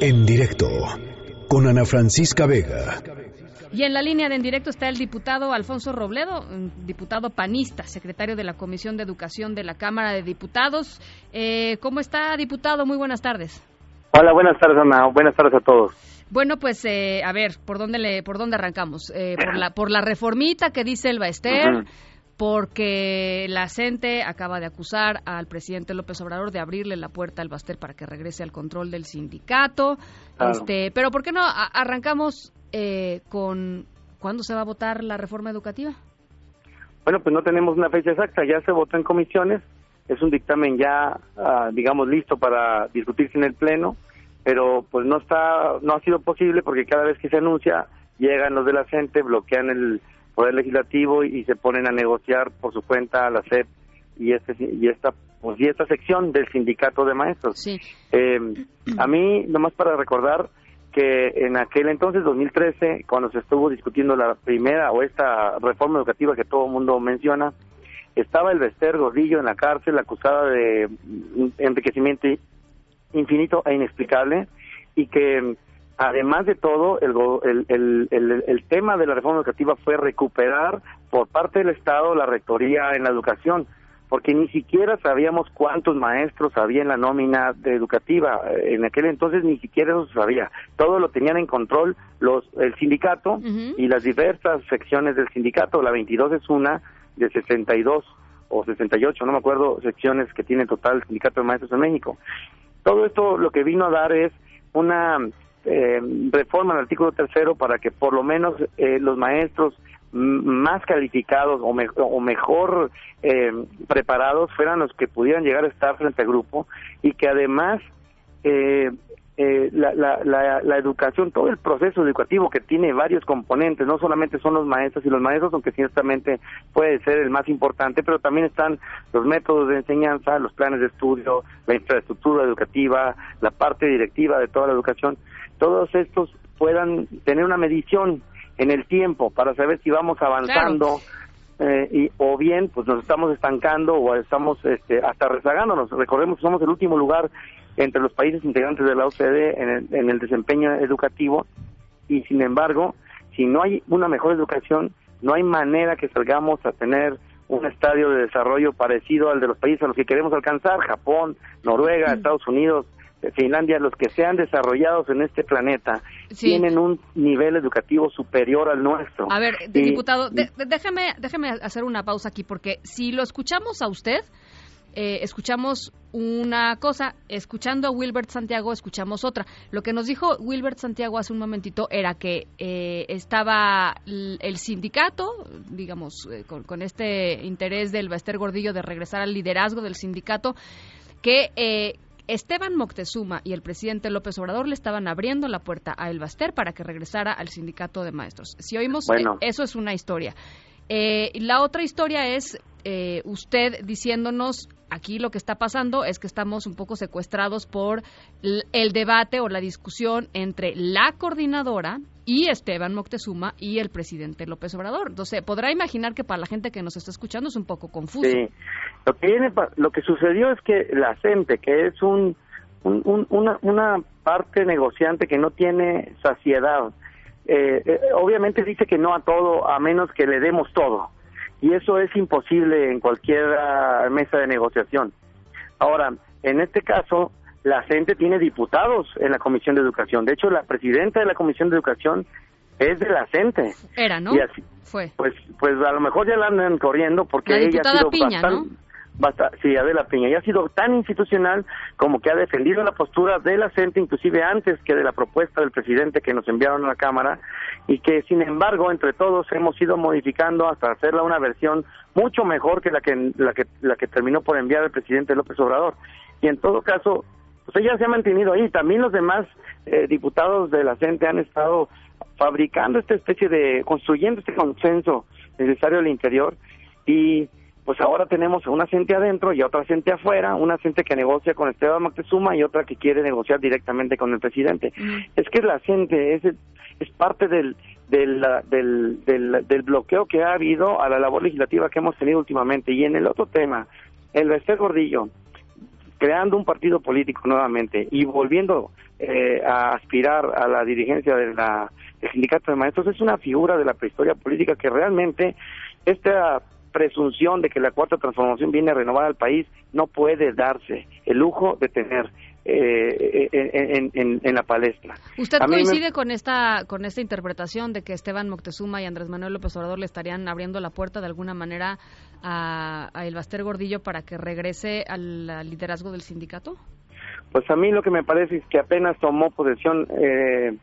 En directo con Ana Francisca Vega. Y en la línea de en directo está el diputado Alfonso Robledo, diputado panista, secretario de la Comisión de Educación de la Cámara de Diputados. Eh, ¿Cómo está, diputado? Muy buenas tardes. Hola, buenas tardes, Ana. Buenas tardes a todos. Bueno, pues eh, a ver, ¿por dónde le, por dónde arrancamos? Eh, por la por la reformita que dice el Baester, porque la CENTE acaba de acusar al presidente López Obrador de abrirle la puerta al Baster para que regrese al control del sindicato. Este, pero ¿por qué no arrancamos eh, con cuándo se va a votar la reforma educativa? Bueno, pues no tenemos una fecha exacta, ya se votó en comisiones, es un dictamen ya, ah, digamos, listo para discutirse en el Pleno, pero pues no está, no ha sido posible porque cada vez que se anuncia llegan los de la gente, bloquean el Poder Legislativo y, se ponen a negociar por su cuenta la SEP y este y esta pues y esta sección del sindicato de maestros. Sí. Eh, a mí nomás para recordar que en aquel entonces 2013 cuando se estuvo discutiendo la primera o esta reforma educativa que todo el mundo menciona estaba el Bester Gordillo en la cárcel acusada de enriquecimiento infinito e inexplicable y que Además de todo, el, el, el, el, tema de la reforma educativa fue recuperar por parte del Estado la rectoría en la educación, porque ni siquiera sabíamos cuántos maestros había en la nómina de educativa. En aquel entonces ni siquiera eso se sabía. Todo lo tenían en control los el sindicato y las diversas secciones del sindicato. La 22 es una de 62 o 68, no me acuerdo, secciones que tiene total el sindicato de maestros en México. Todo esto lo que vino a dar es una eh, reforma el artículo tercero para que por lo menos eh, los maestros más calificados o, o mejor eh, preparados fueran los que pudieran llegar a estar frente al grupo y que además eh, eh, la, la, la, educación, todo el proceso educativo que tiene varios componentes, no solamente son los maestros y los maestros, aunque ciertamente puede ser el más importante, pero también están los métodos de enseñanza, los planes de estudio, la infraestructura educativa, la parte directiva de toda la educación, todos estos puedan tener una medición en el tiempo para saber si vamos avanzando. Eh, y, o bien pues nos estamos estancando o estamos este, hasta rezagándonos. Recordemos que somos el último lugar entre los países integrantes de la OCDE en el, en el desempeño educativo y sin embargo, si no hay una mejor educación, no hay manera que salgamos a tener un estadio de desarrollo parecido al de los países a los que queremos alcanzar, Japón, Noruega, mm. Estados Unidos, Finlandia, los que sean desarrollados en este planeta, tienen un nivel educativo superior al nuestro. A ver, diputado, déjeme, déjeme hacer una pausa aquí, porque si lo escuchamos a usted, eh, escuchamos una cosa, escuchando a Wilbert Santiago, escuchamos otra. Lo que nos dijo Wilbert Santiago hace un momentito era que eh, estaba el sindicato, digamos, eh, con, este interés del Baester Gordillo de regresar al liderazgo del sindicato, que Esteban Moctezuma y el presidente López Obrador le estaban abriendo la puerta a El Baster para que regresara al sindicato de maestros. Si oímos, eso es una historia. la otra historia es usted diciéndonos aquí lo que está pasando es que estamos un poco secuestrados por el debate o la discusión entre la coordinadora y Esteban Moctezuma y el presidente López Obrador. Entonces, podrá imaginar que para la gente que nos está escuchando es un poco confuso. Sí. Lo que, viene, lo que sucedió es que la gente, que es un, una, parte negociante que no tiene saciedad, eh, eh, obviamente dice que no a todo, a menos que le demos todo y eso es imposible en cualquier ah, mesa de negociación. Ahora, en este caso, la gente tiene diputados en la Comisión de Educación. De hecho, la presidenta de la Comisión de Educación es de la gente. Era, ¿no? Y así, Fue. Pues, pues a lo mejor ya la andan corriendo porque ella ha sido Piña, ¿no? Basta, sí, Adela Piña, y ha sido tan institucional como que ha defendido la postura de la CENTE, inclusive antes que de la propuesta del presidente que nos enviaron a la Cámara, y que sin embargo entre todos hemos ido modificando hasta hacerla una versión mucho mejor que la que, la que, la que terminó por enviar el presidente López Obrador. Y en todo caso, pues ella se ha mantenido ahí. También los demás eh, diputados de la CENTE han estado fabricando esta especie de, construyendo este consenso necesario al interior y pues ahora tenemos una gente adentro y otra gente afuera, una gente que negocia con Esteban Moctezuma y otra que quiere negociar directamente con el presidente. Es que la gente es, es parte del, del, del, del, bloqueo que ha habido a la labor legislativa que hemos tenido últimamente. Y en el otro tema, el Bester Gordillo creando un partido político nuevamente y volviendo eh, a aspirar a la dirigencia de la, del sindicato de maestros es una figura de la prehistoria política que realmente esta presunción de que la cuarta transformación viene a renovar al país no puede darse el lujo de tener eh, en, en, la palestra. ¿Usted coincide con esta con esta interpretación de que Esteban Moctezuma y Andrés Manuel López Obrador le estarían abriendo la puerta de alguna manera a, a Elbaster Gordillo para que regrese al, liderazgo del sindicato? Pues a mí lo que me parece es que apenas tomó posesión eh,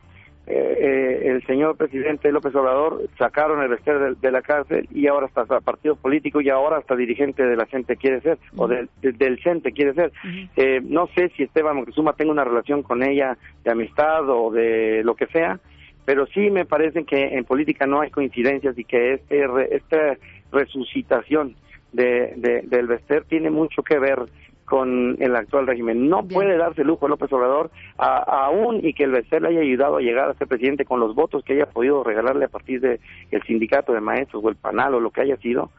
eh, el señor presidente López Obrador sacaron el Bester de, la cárcel y ahora está partido político y ahora hasta dirigente de la gente quiere ser o del CENTE quiere ser. eh, no sé si Esteban Moctezuma tenga una relación con ella de amistad o de lo que sea, pero sí me parece que en política no hay coincidencias y que este, esta resucitación de, del Bester tiene mucho que ver con el actual régimen. No puede darse lujo López Obrador, aún y que el BCE le haya ayudado a llegar a ser presidente con los votos que haya podido regalarle a partir del el sindicato de maestros o el panal o lo que haya sido,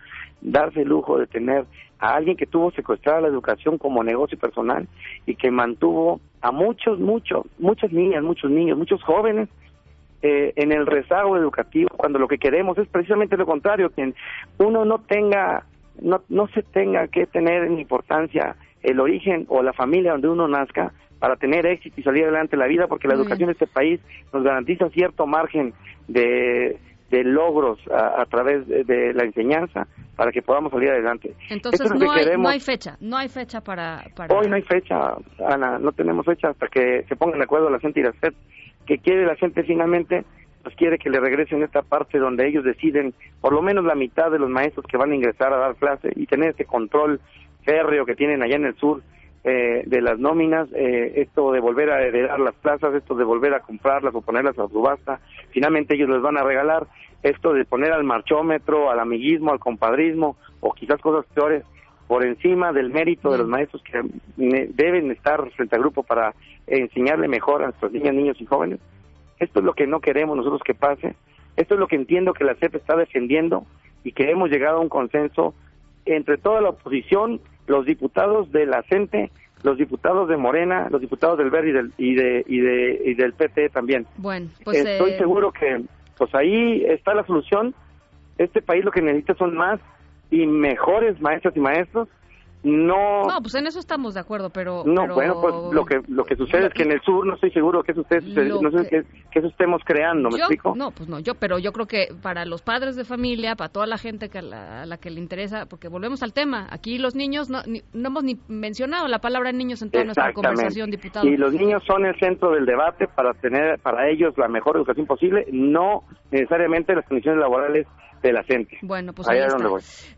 darse el lujo de tener a alguien que tuvo secuestrada la educación como negocio personal y que mantuvo a muchos, muchos, muchas niñas, muchos niños, muchos jóvenes eh, en el rezago educativo, cuando lo que queremos es precisamente lo contrario, que uno no tenga, no, no se tenga que tener en importancia el origen o la familia donde uno nazca para tener éxito y salir adelante en la vida, porque la educación de este país nos garantiza cierto margen de, de logros a, través de, la enseñanza para que podamos salir adelante. Entonces no, hay, no hay fecha, no hay fecha para, Hoy no hay fecha, Ana, no tenemos fecha hasta que se pongan de acuerdo la gente y la FED. que quiere la gente finalmente? Pues quiere que le regresen esta parte donde ellos deciden por lo menos la mitad de los maestros que van a ingresar a dar clase y tener ese control férreo que tienen allá en el sur eh, de las nóminas, eh, esto de volver a heredar las plazas, esto de volver a comprarlas o ponerlas a subasta, finalmente ellos les van a regalar, esto de poner al marchómetro, al amiguismo, al compadrismo o quizás cosas peores por encima del mérito de los maestros que deben estar frente al grupo para enseñarle mejor a nuestros niñas, niños y jóvenes. Esto es lo que no queremos nosotros que pase. Esto es lo que entiendo que la CEP está defendiendo y que hemos llegado a un consenso entre toda la oposición los diputados de la CENTE, los diputados de Morena, los diputados del Verde y del, y de, y de, y del PT también. Bueno, pues estoy eh, seguro que pues ahí está la solución. Este país lo que necesita son más y mejores maestras y maestros no. No pues en eso estamos de acuerdo pero no bueno pues lo que lo que sucede es que en el sur no estoy seguro que eso usted no sé que, que, eso estemos creando me explico no pues no yo pero yo creo que para los padres de familia para toda la gente que a la, que le interesa porque volvemos al tema aquí los niños no no hemos ni mencionado la palabra niños en toda nuestra conversación diputado. Y los niños son el centro del debate para tener para ellos la mejor educación posible no necesariamente las condiciones laborales de la gente. Bueno, pues ahí, está.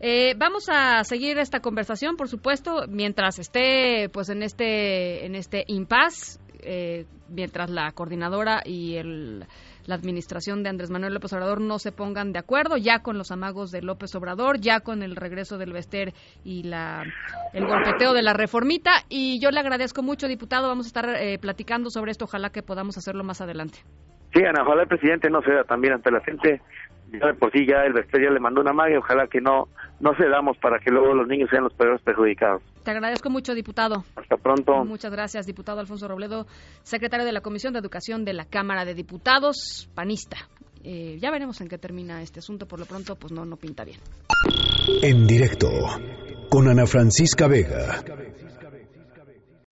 Eh, vamos a seguir esta conversación, por supuesto, mientras esté pues en este en este impasse, eh, mientras la coordinadora y el la administración de Andrés Manuel López Obrador no se pongan de acuerdo, ya con los amagos de López Obrador, ya con el regreso del Vester y la, el golpeteo de la reformita. Y yo le agradezco mucho, diputado. Vamos a estar eh, platicando sobre esto. Ojalá que podamos hacerlo más adelante. Sí, Ana, ojalá el presidente no sea también ante la gente ya de por sí ya el Vester ya le mandó una magia, ojalá que no no cedamos para que luego los niños sean los peores perjudicados. Te agradezco mucho, diputado. Hasta pronto. Muchas gracias, diputado Alfonso Robledo, secretario de la Comisión de Educación de la Cámara de Diputados, panista. Eh, ya veremos en qué termina este asunto, por lo pronto pues no, no pinta bien. En directo, con Ana Francisca Vega.